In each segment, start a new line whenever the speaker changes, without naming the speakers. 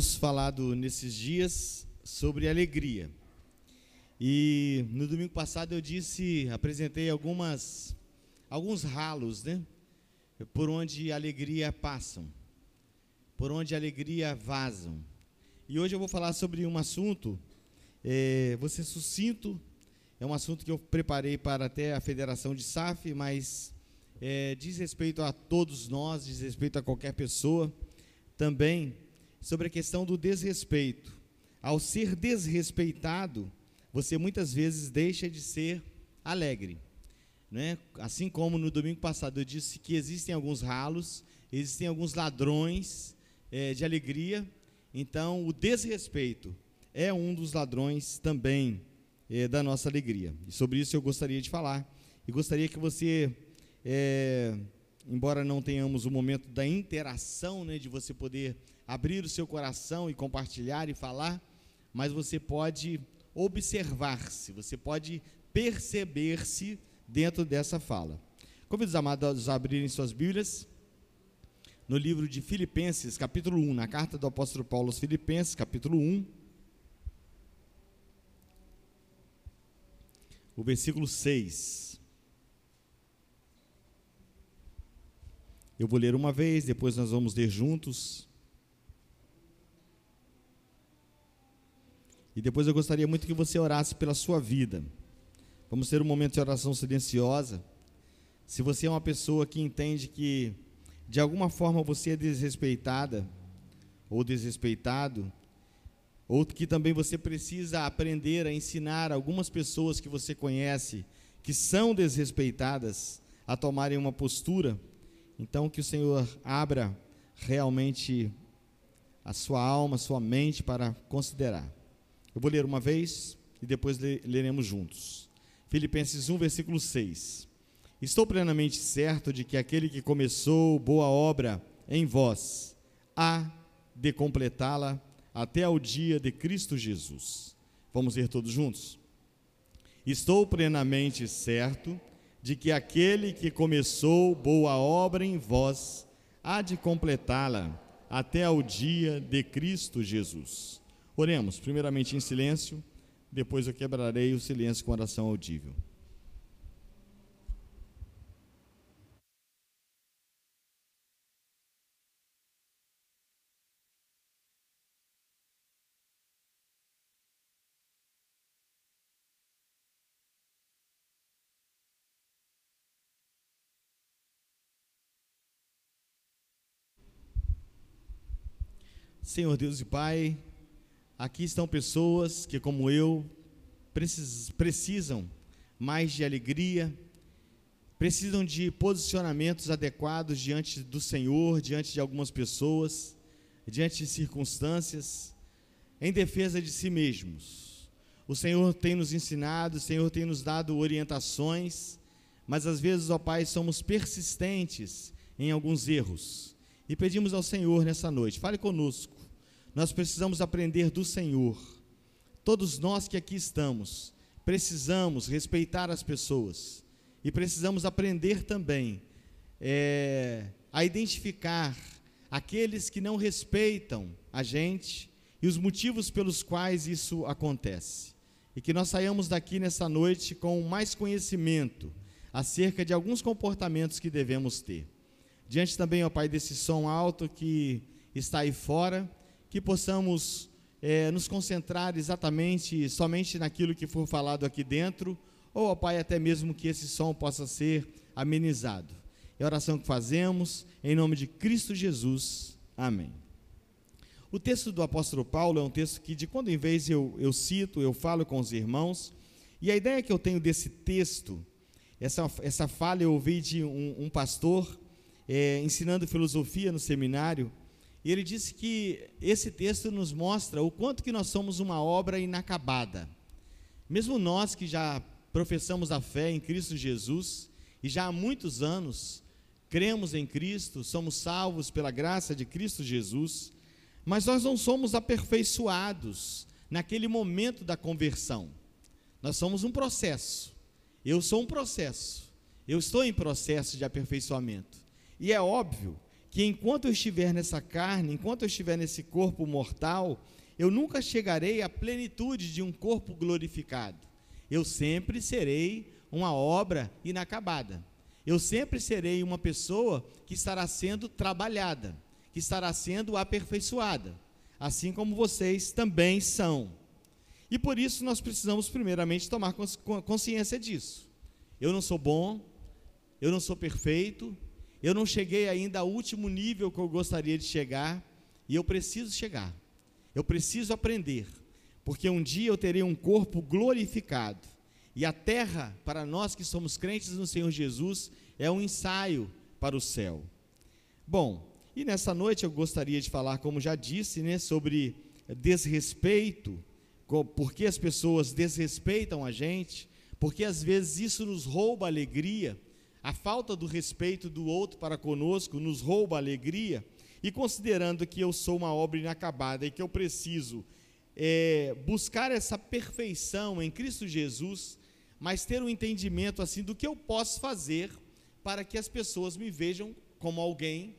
temos falado nesses dias sobre alegria. E no domingo passado eu disse, apresentei algumas alguns ralos, né? Por onde a alegria passam, por onde a alegria vazam. E hoje eu vou falar sobre um assunto, é, ser sucinto, é um assunto que eu preparei para até a Federação de SAF, mas é, diz respeito a todos nós, diz respeito a qualquer pessoa também sobre a questão do desrespeito. Ao ser desrespeitado, você muitas vezes deixa de ser alegre. Né? Assim como no domingo passado eu disse que existem alguns ralos, existem alguns ladrões é, de alegria, então o desrespeito é um dos ladrões também é, da nossa alegria. E sobre isso eu gostaria de falar. E gostaria que você é, embora não tenhamos o momento da interação, né, de você poder abrir o seu coração e compartilhar e falar, mas você pode observar-se, você pode perceber-se dentro dessa fala. Convido os amados a abrirem suas Bíblias no livro de Filipenses, capítulo 1, na carta do apóstolo Paulo aos Filipenses, capítulo 1, o versículo 6. Eu vou ler uma vez, depois nós vamos ler juntos. E depois eu gostaria muito que você orasse pela sua vida. Vamos ter um momento de oração silenciosa. Se você é uma pessoa que entende que de alguma forma você é desrespeitada ou desrespeitado, ou que também você precisa aprender a ensinar algumas pessoas que você conhece que são desrespeitadas a tomarem uma postura, então, que o Senhor abra realmente a sua alma, a sua mente para considerar. Eu vou ler uma vez e depois leremos juntos. Filipenses 1, versículo 6. Estou plenamente certo de que aquele que começou boa obra em vós há de completá-la até ao dia de Cristo Jesus. Vamos ler todos juntos? Estou plenamente certo de que aquele que começou boa obra em vós há de completá-la até ao dia de Cristo Jesus. Oremos, primeiramente em silêncio, depois eu quebrarei o silêncio com oração audível. Senhor Deus e Pai, aqui estão pessoas que, como eu, precisam mais de alegria, precisam de posicionamentos adequados diante do Senhor, diante de algumas pessoas, diante de circunstâncias, em defesa de si mesmos. O Senhor tem nos ensinado, o Senhor tem nos dado orientações, mas às vezes, ó Pai, somos persistentes em alguns erros. E pedimos ao Senhor nessa noite, fale conosco, nós precisamos aprender do Senhor. Todos nós que aqui estamos, precisamos respeitar as pessoas e precisamos aprender também é, a identificar aqueles que não respeitam a gente e os motivos pelos quais isso acontece. E que nós saiamos daqui nessa noite com mais conhecimento acerca de alguns comportamentos que devemos ter. Diante também, ó Pai, desse som alto que está aí fora, que possamos é, nos concentrar exatamente somente naquilo que for falado aqui dentro, ou, ó Pai, até mesmo que esse som possa ser amenizado. É a oração que fazemos, em nome de Cristo Jesus. Amém. O texto do apóstolo Paulo é um texto que, de quando em vez eu, eu cito, eu falo com os irmãos, e a ideia que eu tenho desse texto, essa, essa fala eu ouvi de um, um pastor é, ensinando filosofia no seminário, e ele disse que esse texto nos mostra o quanto que nós somos uma obra inacabada. Mesmo nós que já professamos a fé em Cristo Jesus e já há muitos anos cremos em Cristo, somos salvos pela graça de Cristo Jesus, mas nós não somos aperfeiçoados naquele momento da conversão. Nós somos um processo. Eu sou um processo. Eu estou em processo de aperfeiçoamento. E é óbvio que enquanto eu estiver nessa carne, enquanto eu estiver nesse corpo mortal, eu nunca chegarei à plenitude de um corpo glorificado. Eu sempre serei uma obra inacabada. Eu sempre serei uma pessoa que estará sendo trabalhada, que estará sendo aperfeiçoada, assim como vocês também são. E por isso nós precisamos, primeiramente, tomar consciência disso. Eu não sou bom, eu não sou perfeito, eu não cheguei ainda ao último nível que eu gostaria de chegar, e eu preciso chegar. Eu preciso aprender, porque um dia eu terei um corpo glorificado. E a terra, para nós que somos crentes no Senhor Jesus, é um ensaio para o céu. Bom, e nessa noite eu gostaria de falar, como já disse, né, sobre desrespeito, porque as pessoas desrespeitam a gente, porque às vezes isso nos rouba alegria, a falta do respeito do outro para conosco nos rouba a alegria, e considerando que eu sou uma obra inacabada e que eu preciso é, buscar essa perfeição em Cristo Jesus, mas ter um entendimento assim do que eu posso fazer para que as pessoas me vejam como alguém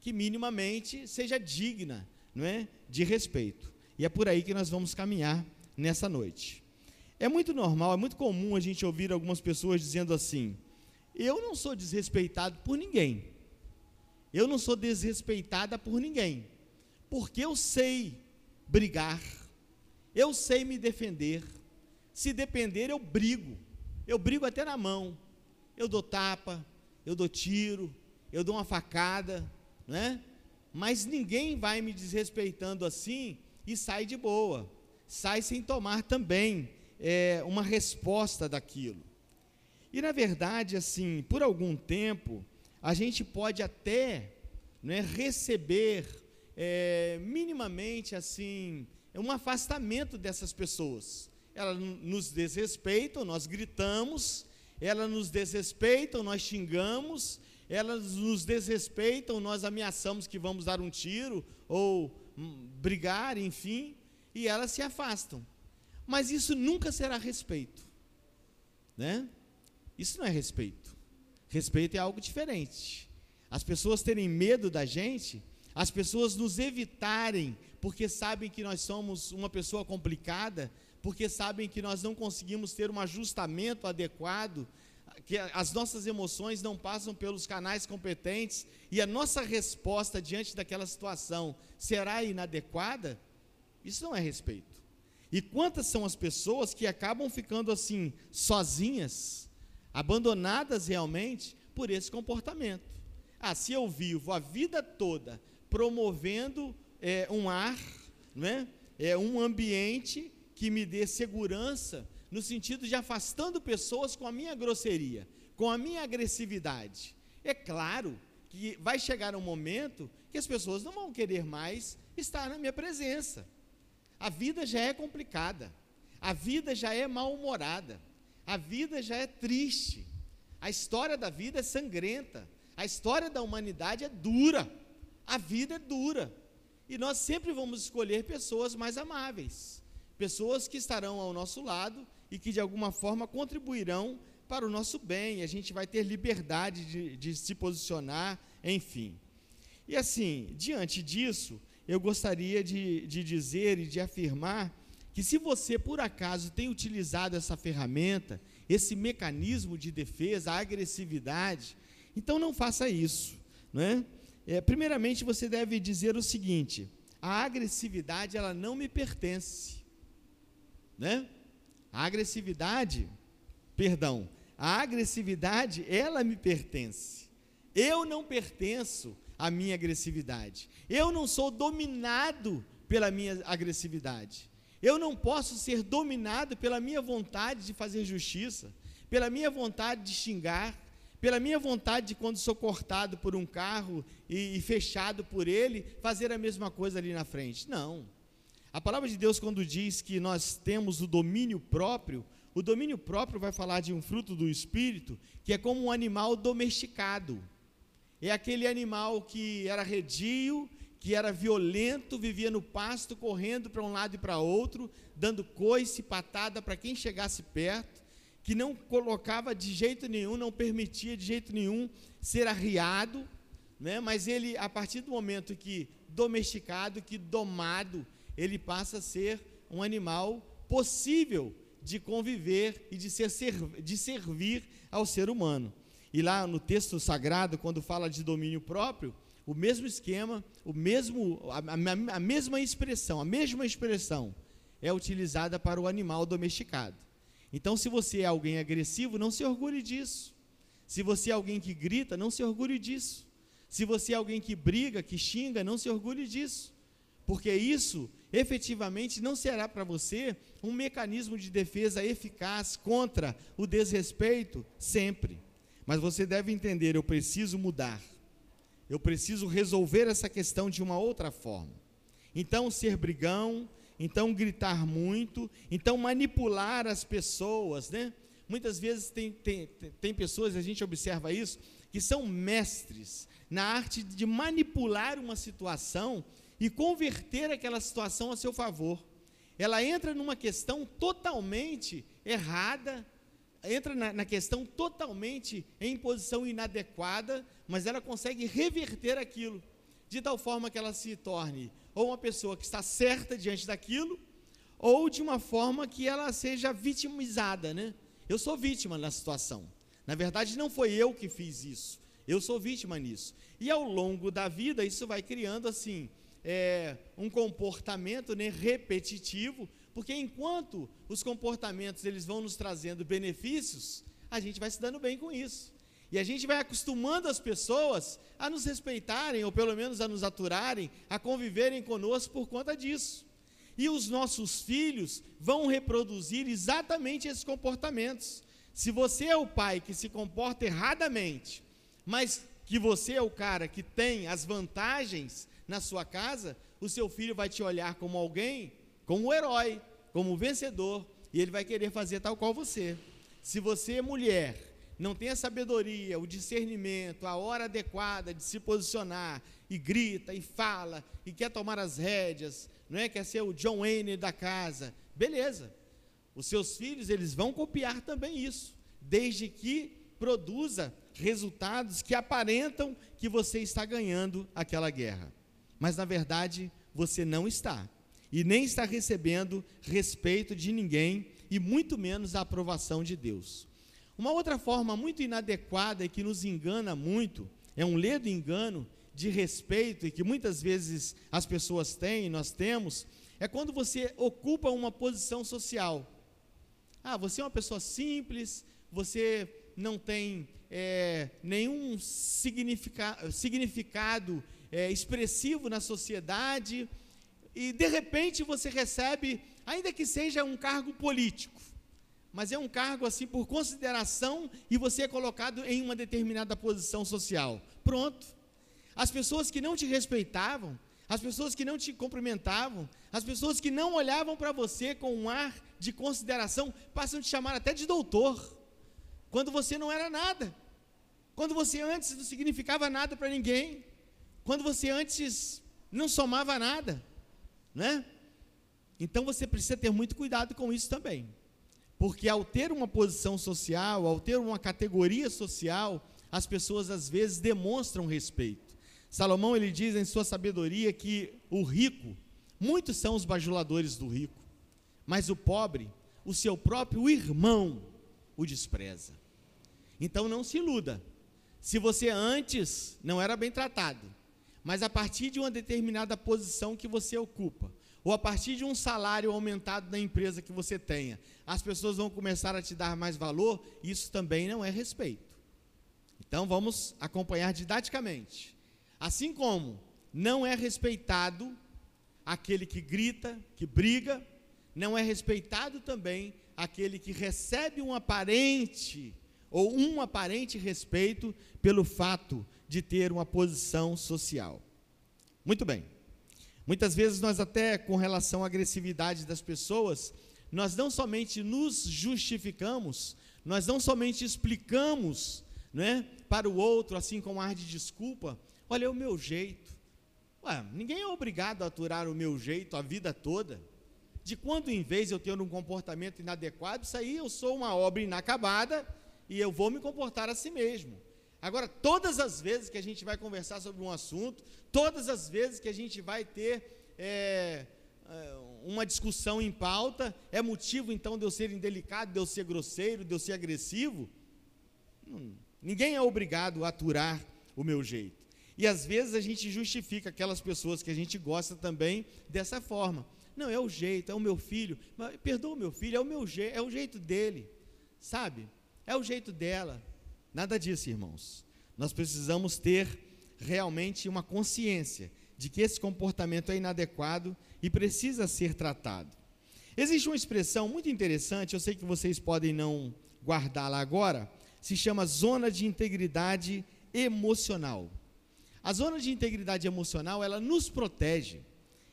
que minimamente seja digna, não é, de respeito. E é por aí que nós vamos caminhar nessa noite. É muito normal, é muito comum a gente ouvir algumas pessoas dizendo assim: "Eu não sou desrespeitado por ninguém. Eu não sou desrespeitada por ninguém, porque eu sei brigar, eu sei me defender. Se depender, eu brigo. Eu brigo até na mão. Eu dou tapa, eu dou tiro, eu dou uma facada, né? Mas ninguém vai me desrespeitando assim e sai de boa, sai sem tomar também é, uma resposta daquilo. E na verdade, assim, por algum tempo, a gente pode até né, receber é, minimamente assim um afastamento dessas pessoas. Elas nos desrespeitam, nós gritamos, elas nos desrespeitam, nós xingamos, elas nos desrespeitam, nós ameaçamos que vamos dar um tiro ou hum, brigar, enfim, e elas se afastam. Mas isso nunca será respeito, né? Isso não é respeito. Respeito é algo diferente. As pessoas terem medo da gente, as pessoas nos evitarem porque sabem que nós somos uma pessoa complicada, porque sabem que nós não conseguimos ter um ajustamento adequado, que as nossas emoções não passam pelos canais competentes e a nossa resposta diante daquela situação será inadequada, isso não é respeito. E quantas são as pessoas que acabam ficando assim, sozinhas, abandonadas realmente por esse comportamento? Ah, se eu vivo a vida toda promovendo é, um ar, não é? é um ambiente que me dê segurança, no sentido de afastando pessoas com a minha grosseria, com a minha agressividade. É claro que vai chegar um momento que as pessoas não vão querer mais estar na minha presença. A vida já é complicada, a vida já é mal-humorada, a vida já é triste, a história da vida é sangrenta, a história da humanidade é dura, a vida é dura. E nós sempre vamos escolher pessoas mais amáveis, pessoas que estarão ao nosso lado e que de alguma forma contribuirão para o nosso bem. A gente vai ter liberdade de, de se posicionar, enfim. E assim, diante disso, eu gostaria de, de dizer e de afirmar que se você por acaso tem utilizado essa ferramenta, esse mecanismo de defesa, a agressividade, então não faça isso, não é? É, primeiramente, você deve dizer o seguinte: a agressividade ela não me pertence, né? A agressividade, perdão, a agressividade ela me pertence. Eu não pertenço à minha agressividade. Eu não sou dominado pela minha agressividade. Eu não posso ser dominado pela minha vontade de fazer justiça, pela minha vontade de xingar, pela minha vontade de, quando sou cortado por um carro e, e, fechado por ele, fazer a mesma coisa ali na frente. Não. A palavra de Deus, quando diz que nós temos o domínio próprio, o domínio próprio vai falar de um fruto do espírito que é como um animal domesticado. É aquele animal que era redio, que era violento, vivia no pasto, correndo para um lado e para outro, dando coice, patada para quem chegasse perto que não colocava de jeito nenhum, não permitia de jeito nenhum ser arriado, né? mas ele, a partir do momento que domesticado, que domado, ele passa a ser um animal possível de conviver e de, ser, de servir ao ser humano. E lá no texto sagrado, quando fala de domínio próprio, o mesmo esquema, o mesmo, a, a, a mesma expressão, a mesma expressão é utilizada para o animal domesticado. Então, se você é alguém agressivo, não se orgulhe disso. Se você é alguém que grita, não se orgulhe disso. Se você é alguém que briga, que xinga, não se orgulhe disso. Porque isso, efetivamente, não será para você um mecanismo de defesa eficaz contra o desrespeito sempre. Mas você deve entender: eu preciso mudar. Eu preciso resolver essa questão de uma outra forma. Então, ser brigão, então gritar muito, então manipular as pessoas, né? Muitas vezes tem, tem, tem pessoas, a gente observa isso, que são mestres na arte de manipular uma situação e converter aquela situação a seu favor. Ela entra numa questão totalmente errada, entra na, na, questão totalmente em posição inadequada, mas ela consegue reverter aquilo, de tal forma que ela se torne ou uma pessoa que está certa diante daquilo, ou de uma forma que ela seja vitimizada, né? Eu sou vítima na situação. Na verdade, não foi eu que fiz isso. Eu sou vítima nisso. E ao longo da vida, isso vai criando assim é, um comportamento né, repetitivo, porque enquanto os comportamentos eles vão nos trazendo benefícios, a gente vai se dando bem com isso. E a gente vai acostumando as pessoas a nos respeitarem, ou pelo menos a nos aturarem, a conviverem conosco por conta disso. E os nossos filhos vão reproduzir exatamente esses comportamentos. Se você é o pai que se comporta erradamente, mas que você é o cara que tem as vantagens na sua casa, o seu filho vai te olhar como alguém, como um herói, como um vencedor, e ele vai querer fazer tal qual você. Se você é mulher, não tem a sabedoria, o discernimento, a hora adequada de se posicionar, e grita e fala, e quer tomar as rédeas, não é? Quer ser o John Wayne da casa, beleza. Os seus filhos, eles vão copiar também isso, desde que produza resultados que aparentam que você está ganhando aquela guerra mas na verdade você não está. E nem está recebendo respeito de ninguém e muito menos a aprovação de Deus. Uma outra forma muito inadequada e que nos engana muito, é um ledo engano de respeito e que muitas vezes as pessoas têm, nós temos, é quando você ocupa uma posição social. Ah, você é uma pessoa simples, você não tem é, nenhum significa, significado é, expressivo na sociedade, e de repente você recebe, ainda que seja um cargo político, mas é um cargo assim por consideração e você é colocado em uma determinada posição social. Pronto. As pessoas que não te respeitavam, as pessoas que não te cumprimentavam, as pessoas que não olhavam para você com um ar de consideração, passam a te chamar até de doutor, quando você não era nada, quando você antes não significava nada para ninguém quando você antes não somava nada, né? Então você precisa ter muito cuidado com isso também. Porque ao ter uma posição social, ao ter uma categoria social, as pessoas às vezes demonstram respeito. Salomão ele diz em sua sabedoria que o rico, muitos são os bajuladores do rico, mas o pobre, o seu próprio irmão, o despreza. Então não se iluda. Se você antes não era bem tratado, mas a partir de uma determinada posição que você ocupa, ou a partir de um salário aumentado na empresa que você tenha, as pessoas vão começar a te dar mais valor, isso também não é respeito. Então vamos acompanhar didaticamente. Assim como não é respeitado aquele que grita, que briga, não é respeitado também aquele que recebe um aparente ou um aparente respeito pelo fato de ter uma posição social. Muito bem. Muitas vezes nós até com relação à agressividade das pessoas, nós não somente nos justificamos, nós não somente explicamos, né, para o outro assim com ar de desculpa, olha é o meu jeito. Ué, ninguém é obrigado a aturar o meu jeito a vida toda. De quando em vez eu ter um comportamento inadequado, isso aí eu sou uma obra inacabada e eu vou me comportar assim mesmo. Agora, todas as vezes que a gente vai conversar sobre um assunto, todas as vezes que a gente vai ter é, é, uma discussão em pauta, é motivo então de eu ser indelicado, de eu ser grosseiro, de eu ser agressivo? Ninguém é obrigado a aturar o meu jeito. E às vezes a gente justifica aquelas pessoas que a gente gosta também dessa forma. Não, é o jeito, é o meu filho. Mas, perdoa o meu filho, é o meu jeito, é o jeito dele. Sabe? É o jeito dela. Nada disso, irmãos. Nós precisamos ter realmente uma consciência de que esse comportamento é inadequado e precisa ser tratado. Existe uma expressão muito interessante, eu sei que vocês podem não guardá-la agora, se chama zona de integridade emocional. A zona de integridade emocional, ela nos protege.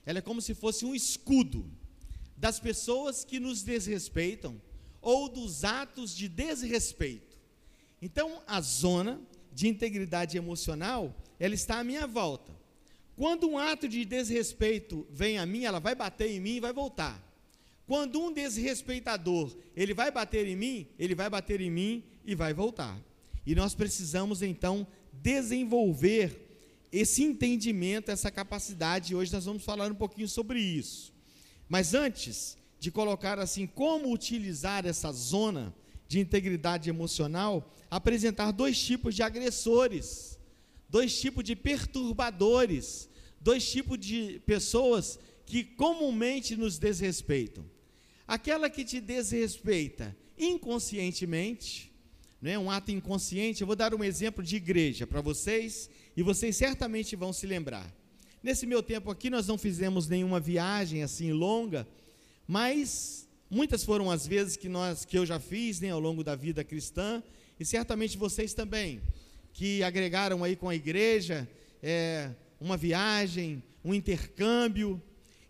Ela é como se fosse um escudo das pessoas que nos desrespeitam ou dos atos de desrespeito. Então, a zona de integridade emocional, ela está à minha volta. Quando um ato de desrespeito vem a mim, ela vai bater em mim e vai voltar. Quando um desrespeitador, ele vai bater em mim, ele vai bater em mim e vai voltar. E nós precisamos então desenvolver esse entendimento, essa capacidade. Hoje nós vamos falar um pouquinho sobre isso. Mas antes de colocar assim como utilizar essa zona de integridade emocional, apresentar dois tipos de agressores, dois tipos de perturbadores, dois tipos de pessoas que comumente nos desrespeitam. Aquela que te desrespeita inconscientemente, né, um ato inconsciente. Eu vou dar um exemplo de igreja para vocês e vocês certamente vão se lembrar. Nesse meu tempo aqui, nós não fizemos nenhuma viagem assim longa, mas muitas foram as vezes que, nós, que eu já fiz né, ao longo da vida cristã, e certamente vocês também, que agregaram aí com a igreja é, uma viagem, um intercâmbio,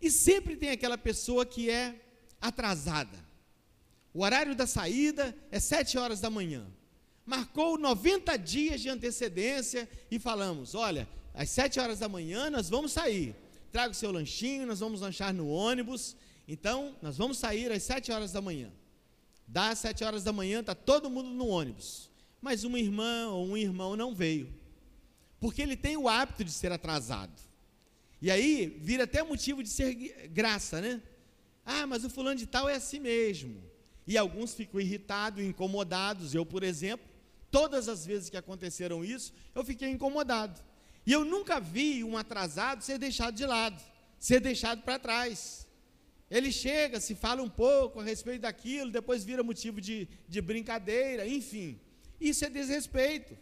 e sempre tem aquela pessoa que é atrasada. O horário da saída é sete horas da manhã marcou 90 dias de antecedência e falamos: olha, às 7 horas da manhã nós vamos sair. Traga o seu lanchinho, nós vamos lanchar no ônibus. Então, nós vamos sair às 7 horas da manhã. Das 7 horas da manhã, está todo mundo no ônibus. Mas uma irmã ou um irmão não veio. Porque ele tem o hábito de ser atrasado. E aí, vira até motivo de ser graça, né? Ah, mas o fulano de tal é assim mesmo. E alguns ficam irritados, incomodados. Eu, por exemplo, Todas as vezes que aconteceram isso, eu fiquei incomodado. E eu nunca vi um atrasado ser deixado de lado, ser deixado para trás. Ele chega, se fala um pouco a respeito daquilo, depois vira motivo de, de brincadeira, enfim. Isso é desrespeito.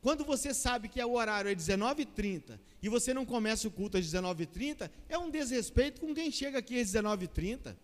Quando você sabe que é o horário é 19h30 e você não começa o culto às 19h30, é um desrespeito com quem chega aqui às 19h30.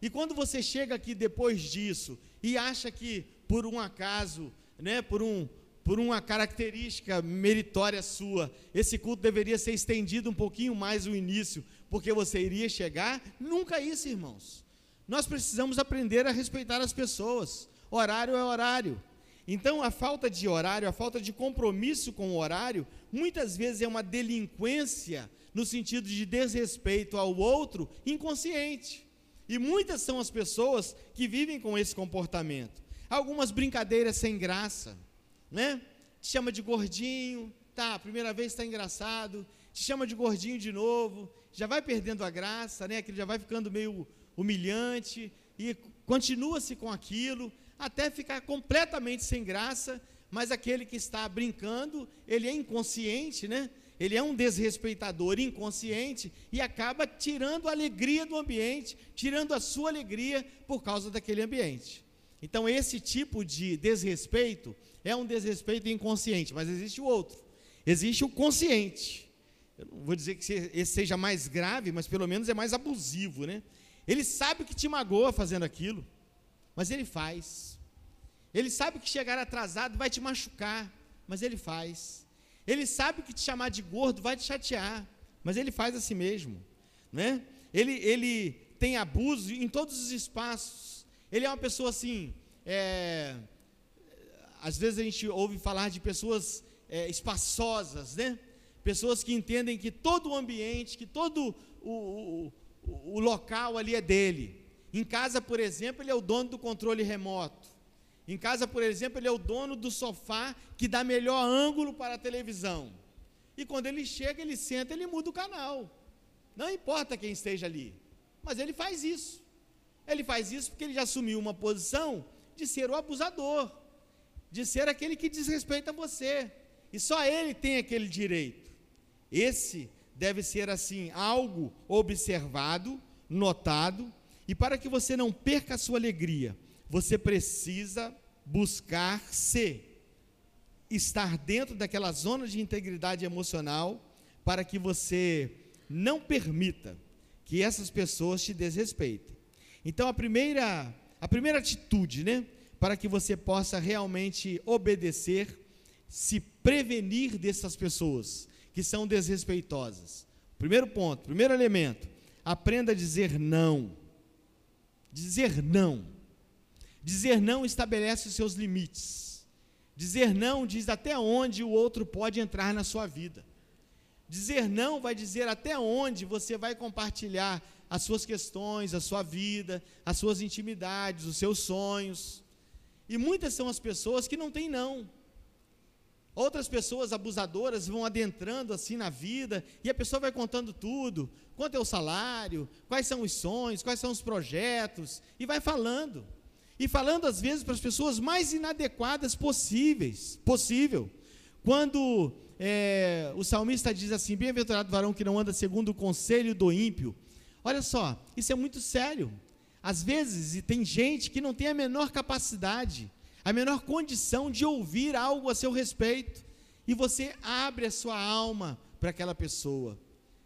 E quando você chega aqui depois disso e acha que, por um acaso, né, por, um, por uma característica meritória sua, esse culto deveria ser estendido um pouquinho mais o início, porque você iria chegar. Nunca isso, irmãos. Nós precisamos aprender a respeitar as pessoas. Horário é horário. Então, a falta de horário, a falta de compromisso com o horário, muitas vezes é uma delinquência no sentido de desrespeito ao outro inconsciente. E muitas são as pessoas que vivem com esse comportamento algumas brincadeiras sem graça, né? Te chama de gordinho, tá, primeira vez está engraçado, te chama de gordinho de novo, já vai perdendo a graça, né? Aquilo já vai ficando meio humilhante e continua-se com aquilo até ficar completamente sem graça, mas aquele que está brincando, ele é inconsciente, né? Ele é um desrespeitador inconsciente e acaba tirando a alegria do ambiente, tirando a sua alegria por causa daquele ambiente. Então, esse tipo de desrespeito é um desrespeito inconsciente, mas existe o outro. Existe o consciente. Eu não vou dizer que esse seja mais grave, mas pelo menos é mais abusivo, né? Ele sabe que te magoa fazendo aquilo, mas ele faz. Ele sabe que chegar atrasado vai te machucar, mas ele faz. Ele sabe que te chamar de gordo vai te chatear, mas ele faz assim mesmo, né? Ele, ele tem abuso em todos os espaços ele é uma pessoa assim. É, às vezes a gente ouve falar de pessoas é, espaçosas, né? Pessoas que entendem que todo o ambiente, que todo o, o, o local ali é dele. Em casa, por exemplo, ele é o dono do controle remoto. Em casa, por exemplo, ele é o dono do sofá que dá melhor ângulo para a televisão. E quando ele chega, ele senta, ele muda o canal. Não importa quem esteja ali. Mas ele faz isso. Ele faz isso porque ele já assumiu uma posição de ser o abusador, de ser aquele que desrespeita você. E só ele tem aquele direito. Esse deve ser assim, algo observado, notado, e para que você não perca a sua alegria, você precisa buscar se estar dentro daquela zona de integridade emocional para que você não permita que essas pessoas te desrespeitem. Então a primeira a primeira atitude, né, para que você possa realmente obedecer, se prevenir dessas pessoas que são desrespeitosas. Primeiro ponto, primeiro elemento, aprenda a dizer não. Dizer não. Dizer não estabelece os seus limites. Dizer não diz até onde o outro pode entrar na sua vida. Dizer não vai dizer até onde você vai compartilhar as suas questões, a sua vida, as suas intimidades, os seus sonhos. E muitas são as pessoas que não têm não. Outras pessoas abusadoras vão adentrando assim na vida e a pessoa vai contando tudo: quanto é o salário, quais são os sonhos, quais são os projetos, e vai falando. E falando às vezes para as pessoas mais inadequadas possíveis, possível. Quando é, o salmista diz assim: Bem-aventurado varão que não anda segundo o conselho do ímpio. Olha só, isso é muito sério. Às vezes, e tem gente que não tem a menor capacidade a menor condição de ouvir algo a seu respeito, e você abre a sua alma para aquela pessoa.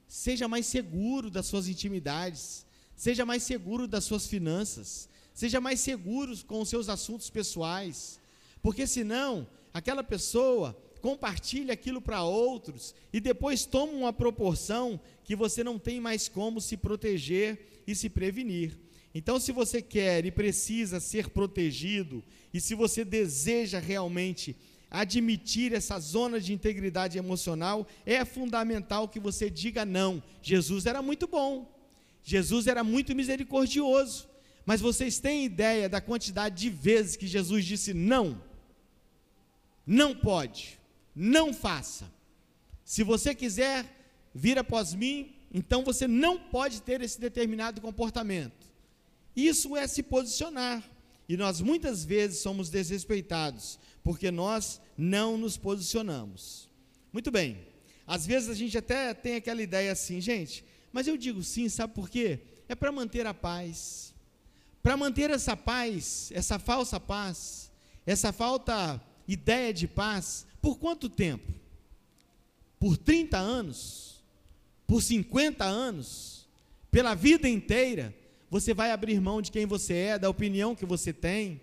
Seja mais seguro das suas intimidades, seja mais seguro das suas finanças, seja mais seguro com os seus assuntos pessoais, porque senão aquela pessoa compartilha aquilo para outros e depois toma uma proporção que você não tem mais como se proteger e se prevenir. Então, se você quer e precisa ser protegido, e se você deseja realmente admitir essa zona de integridade emocional, é fundamental que você diga não. Jesus era muito bom, Jesus era muito misericordioso, mas vocês têm ideia da quantidade de vezes que Jesus disse não? Não pode, não faça. Se você quiser vir após mim, então você não pode ter esse determinado comportamento. Isso é se posicionar. E nós muitas vezes somos desrespeitados, porque nós não nos posicionamos. Muito bem. Às vezes a gente até tem aquela ideia assim, gente, mas eu digo sim, sabe por quê? É para manter a paz. Para manter essa paz, essa falsa paz, essa falta ideia de paz, por quanto tempo? Por 30 anos? Por 50 anos? Pela vida inteira? Você vai abrir mão de quem você é, da opinião que você tem.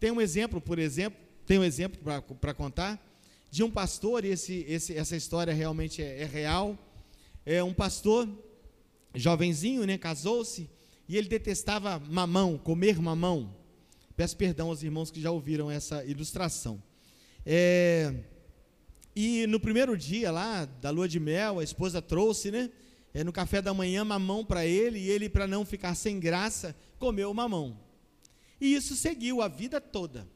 Tem um exemplo, por exemplo, tem um exemplo para contar, de um pastor, e esse, esse, essa história realmente é, é real. É um pastor, jovenzinho, né, casou-se, e ele detestava mamão, comer mamão. Peço perdão aos irmãos que já ouviram essa ilustração. É, e no primeiro dia lá da lua de mel, a esposa trouxe, né? É, no café da manhã mamão para ele, e ele, para não ficar sem graça, comeu mamão. E isso seguiu a vida toda.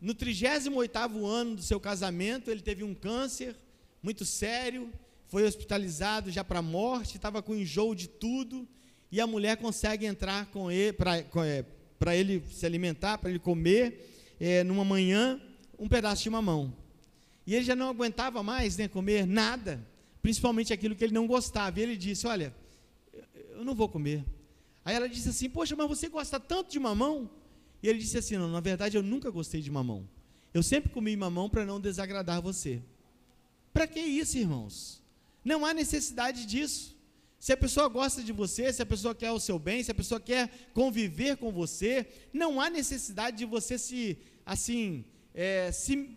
No 38 ano do seu casamento, ele teve um câncer muito sério, foi hospitalizado já para a morte, estava com enjoo de tudo, e a mulher consegue entrar com ele para é, ele se alimentar, para ele comer, é, numa manhã, um pedaço de mamão. E ele já não aguentava mais né, comer nada principalmente aquilo que ele não gostava. E ele disse: Olha, eu não vou comer. Aí ela disse assim: Poxa, mas você gosta tanto de mamão? E ele disse assim: Não, na verdade eu nunca gostei de mamão. Eu sempre comi mamão para não desagradar você. Para que isso, irmãos? Não há necessidade disso. Se a pessoa gosta de você, se a pessoa quer o seu bem, se a pessoa quer conviver com você, não há necessidade de você se, assim, é, se,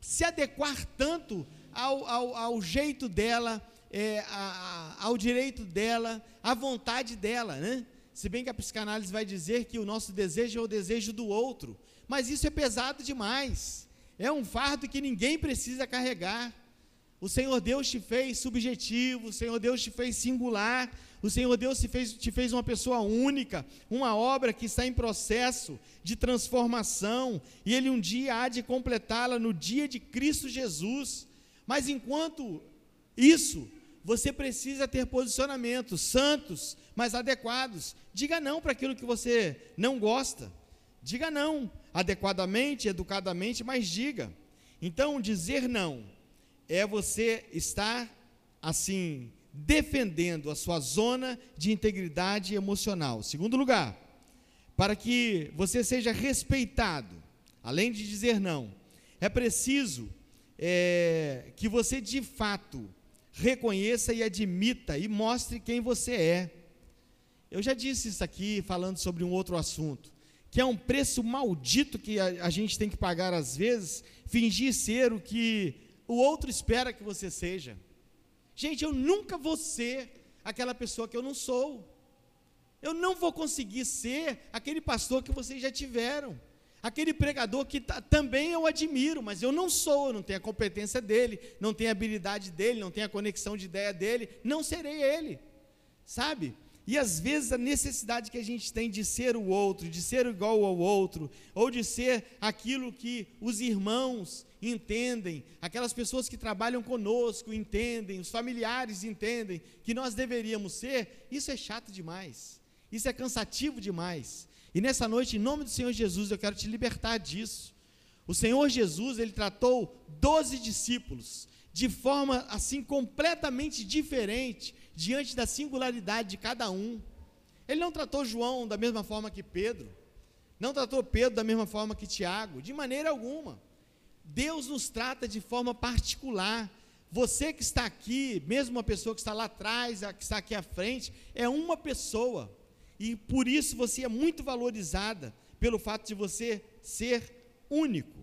se adequar tanto ao, ao, ao jeito dela, é, a, a, ao direito dela, à vontade dela, né? Se bem que a psicanálise vai dizer que o nosso desejo é o desejo do outro, mas isso é pesado demais. É um fardo que ninguém precisa carregar. O Senhor Deus te fez subjetivo, o Senhor Deus te fez singular, o Senhor Deus te fez, te fez uma pessoa única, uma obra que está em processo de transformação, e Ele um dia há de completá-la no dia de Cristo Jesus. Mas enquanto isso, você precisa ter posicionamentos santos, mas adequados. Diga não para aquilo que você não gosta. Diga não, adequadamente, educadamente, mas diga. Então, dizer não é você estar assim defendendo a sua zona de integridade emocional. Segundo lugar, para que você seja respeitado, além de dizer não, é preciso é, que você de fato reconheça e admita e mostre quem você é. Eu já disse isso aqui falando sobre um outro assunto, que é um preço maldito que a, a gente tem que pagar às vezes, fingir ser o que o outro espera que você seja. Gente, eu nunca vou ser aquela pessoa que eu não sou. Eu não vou conseguir ser aquele pastor que vocês já tiveram. Aquele pregador que também eu admiro, mas eu não sou, eu não tenho a competência dele, não tenho a habilidade dele, não tenho a conexão de ideia dele, não serei ele. Sabe? E às vezes a necessidade que a gente tem de ser o outro, de ser igual ao outro, ou de ser aquilo que os irmãos entendem, aquelas pessoas que trabalham conosco entendem, os familiares entendem que nós deveríamos ser, isso é chato demais, isso é cansativo demais. E nessa noite, em nome do Senhor Jesus, eu quero te libertar disso. O Senhor Jesus, ele tratou doze discípulos de forma assim completamente diferente diante da singularidade de cada um. Ele não tratou João da mesma forma que Pedro, não tratou Pedro da mesma forma que Tiago, de maneira alguma. Deus nos trata de forma particular. Você que está aqui, mesmo uma pessoa que está lá atrás, a que está aqui à frente, é uma pessoa. E por isso você é muito valorizada pelo fato de você ser único.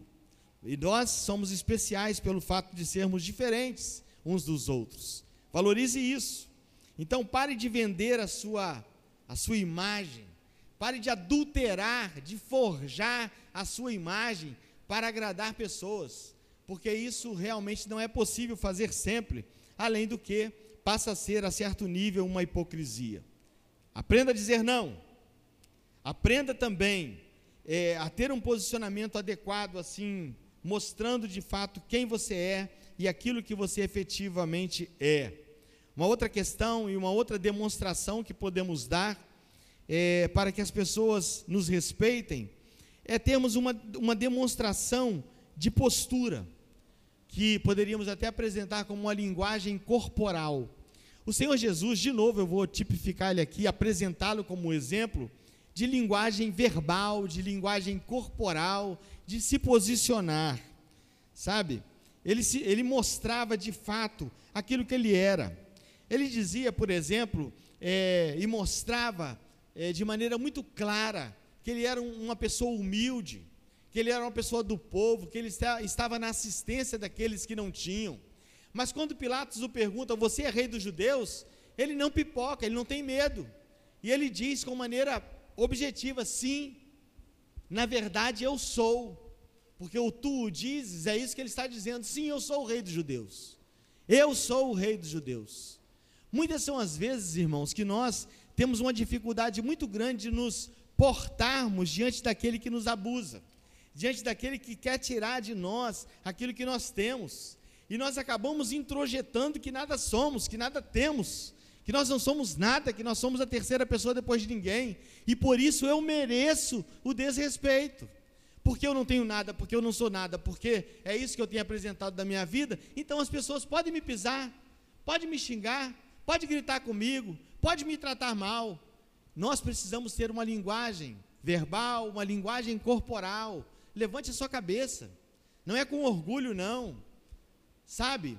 E nós somos especiais pelo fato de sermos diferentes uns dos outros. Valorize isso. Então pare de vender a sua a sua imagem. Pare de adulterar, de forjar a sua imagem para agradar pessoas, porque isso realmente não é possível fazer sempre, além do que passa a ser a certo nível uma hipocrisia. Aprenda a dizer não. Aprenda também é, a ter um posicionamento adequado, assim, mostrando de fato quem você é e aquilo que você efetivamente é. Uma outra questão e uma outra demonstração que podemos dar é, para que as pessoas nos respeitem é termos uma, uma demonstração de postura, que poderíamos até apresentar como uma linguagem corporal. O Senhor Jesus, de novo, eu vou tipificar ele aqui, apresentá-lo como exemplo de linguagem verbal, de linguagem corporal, de se posicionar, sabe? Ele, se, ele mostrava de fato aquilo que ele era. Ele dizia, por exemplo, é, e mostrava é, de maneira muito clara que ele era uma pessoa humilde, que ele era uma pessoa do povo, que ele estava na assistência daqueles que não tinham. Mas quando Pilatos o pergunta, você é rei dos judeus? Ele não pipoca, ele não tem medo. E ele diz com maneira objetiva: sim, na verdade eu sou. Porque o tu o dizes, é isso que ele está dizendo: sim, eu sou o rei dos judeus. Eu sou o rei dos judeus. Muitas são as vezes, irmãos, que nós temos uma dificuldade muito grande de nos portarmos diante daquele que nos abusa, diante daquele que quer tirar de nós aquilo que nós temos. E nós acabamos introjetando que nada somos, que nada temos, que nós não somos nada, que nós somos a terceira pessoa depois de ninguém, e por isso eu mereço o desrespeito. Porque eu não tenho nada, porque eu não sou nada, porque é isso que eu tenho apresentado da minha vida, então as pessoas podem me pisar, podem me xingar, pode gritar comigo, pode me tratar mal. Nós precisamos ter uma linguagem verbal, uma linguagem corporal. Levante a sua cabeça. Não é com orgulho, não. Sabe?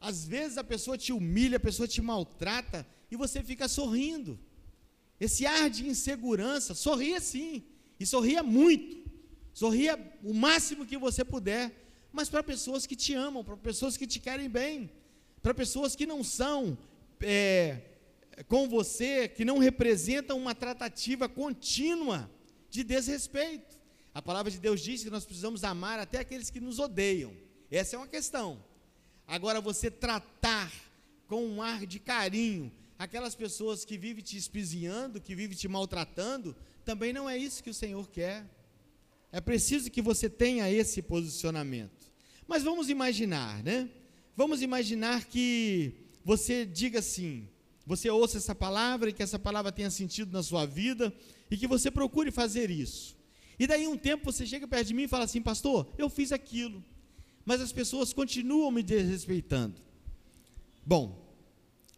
Às vezes a pessoa te humilha, a pessoa te maltrata e você fica sorrindo. Esse ar de insegurança, sorria sim, e sorria muito. Sorria o máximo que você puder, mas para pessoas que te amam, para pessoas que te querem bem, para pessoas que não são é, com você que não representam uma tratativa contínua de desrespeito. A palavra de Deus diz que nós precisamos amar até aqueles que nos odeiam. Essa é uma questão. Agora, você tratar com um ar de carinho aquelas pessoas que vivem te espiziando, que vivem te maltratando, também não é isso que o Senhor quer. É preciso que você tenha esse posicionamento. Mas vamos imaginar, né? Vamos imaginar que você diga assim, você ouça essa palavra e que essa palavra tenha sentido na sua vida e que você procure fazer isso. E daí um tempo você chega perto de mim e fala assim, pastor, eu fiz aquilo, mas as pessoas continuam me desrespeitando. Bom,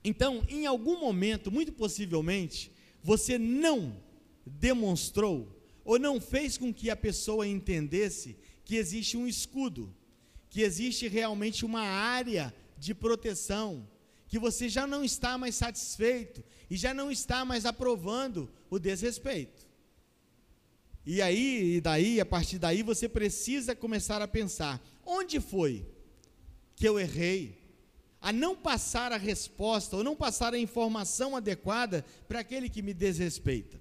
então, em algum momento, muito possivelmente, você não demonstrou ou não fez com que a pessoa entendesse que existe um escudo, que existe realmente uma área de proteção, que você já não está mais satisfeito e já não está mais aprovando o desrespeito. E aí, e daí, a partir daí, você precisa começar a pensar: onde foi que eu errei? A não passar a resposta ou não passar a informação adequada para aquele que me desrespeita.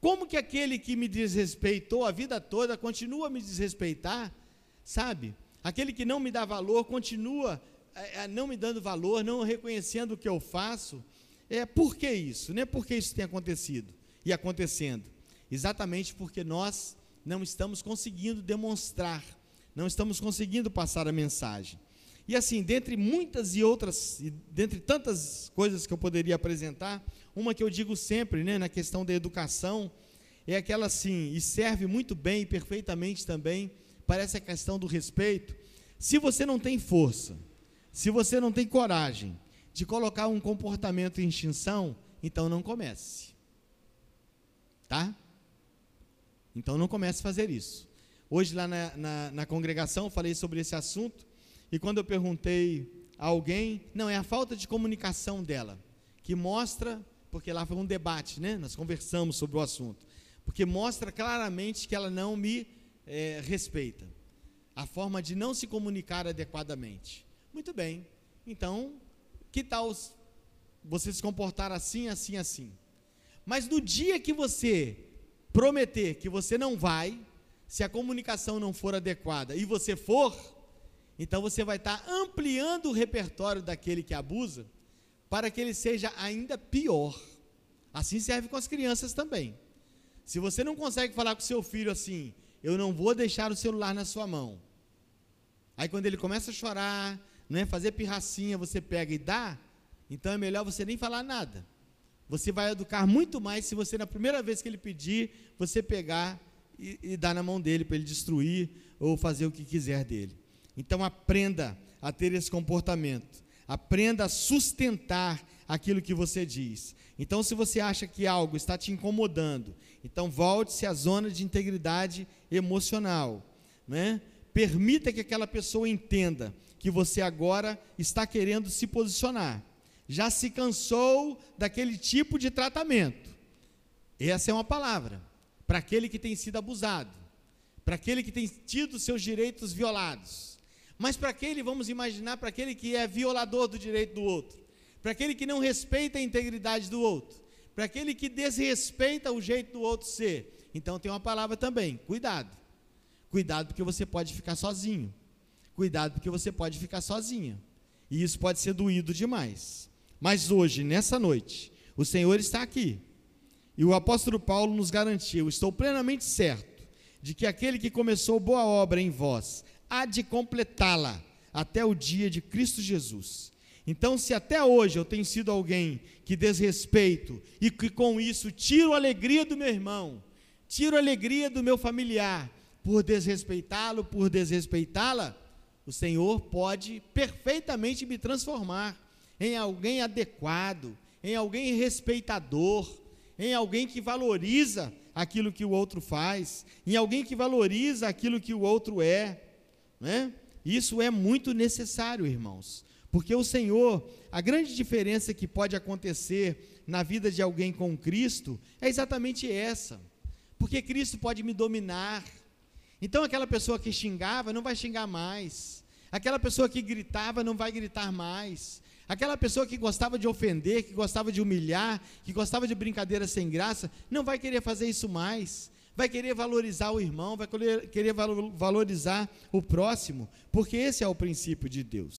Como que aquele que me desrespeitou a vida toda continua a me desrespeitar, sabe? Aquele que não me dá valor continua é, é, não me dando valor, não reconhecendo o que eu faço. É por que isso? Não é porque isso tem acontecido e acontecendo. Exatamente porque nós não estamos conseguindo demonstrar, não estamos conseguindo passar a mensagem. E assim, dentre muitas e outras, dentre tantas coisas que eu poderia apresentar, uma que eu digo sempre, né, na questão da educação, é aquela assim, e serve muito bem e perfeitamente também para essa questão do respeito. Se você não tem força, se você não tem coragem de colocar um comportamento em extinção, então não comece. Tá? Então não comece a fazer isso. Hoje lá na, na, na congregação falei sobre esse assunto e quando eu perguntei a alguém, não, é a falta de comunicação dela, que mostra, porque lá foi um debate, né? Nós conversamos sobre o assunto, porque mostra claramente que ela não me é, respeita. A forma de não se comunicar adequadamente. Muito bem, então, que tal você se comportar assim, assim, assim? Mas no dia que você prometer que você não vai, se a comunicação não for adequada e você for, então você vai estar ampliando o repertório daquele que abusa para que ele seja ainda pior. Assim serve com as crianças também. Se você não consegue falar com seu filho assim, eu não vou deixar o celular na sua mão. Aí quando ele começa a chorar, não é fazer pirracinha, você pega e dá, então é melhor você nem falar nada. Você vai educar muito mais se você, na primeira vez que ele pedir, você pegar e, e dar na mão dele para ele destruir ou fazer o que quiser dele. Então aprenda a ter esse comportamento. Aprenda a sustentar aquilo que você diz. Então, se você acha que algo está te incomodando, então volte-se à zona de integridade emocional. Né? Permita que aquela pessoa entenda que você agora está querendo se posicionar. Já se cansou daquele tipo de tratamento. Essa é uma palavra para aquele que tem sido abusado, para aquele que tem tido seus direitos violados mas para aquele, vamos imaginar, para aquele que é violador do direito do outro, para aquele que não respeita a integridade do outro, para aquele que desrespeita o jeito do outro ser. Então tem uma palavra também: cuidado. Cuidado porque você pode ficar sozinho. Cuidado porque você pode ficar sozinha. E isso pode ser doído demais. Mas hoje, nessa noite, o Senhor está aqui. E o apóstolo Paulo nos garantiu: estou plenamente certo de que aquele que começou boa obra em vós há de completá-la até o dia de Cristo Jesus. Então, se até hoje eu tenho sido alguém que desrespeito e que com isso tiro a alegria do meu irmão, tiro a alegria do meu familiar, por desrespeitá-lo, por desrespeitá-la, o Senhor pode perfeitamente me transformar em alguém adequado, em alguém respeitador, em alguém que valoriza aquilo que o outro faz, em alguém que valoriza aquilo que o outro é. Né? Isso é muito necessário, irmãos, porque o Senhor, a grande diferença que pode acontecer na vida de alguém com Cristo é exatamente essa, porque Cristo pode me dominar. Então, aquela pessoa que xingava não vai xingar mais, aquela pessoa que gritava não vai gritar mais, aquela pessoa que gostava de ofender, que gostava de humilhar, que gostava de brincadeira sem graça, não vai querer fazer isso mais vai querer valorizar o irmão, vai querer valorizar o próximo, porque esse é o princípio de Deus.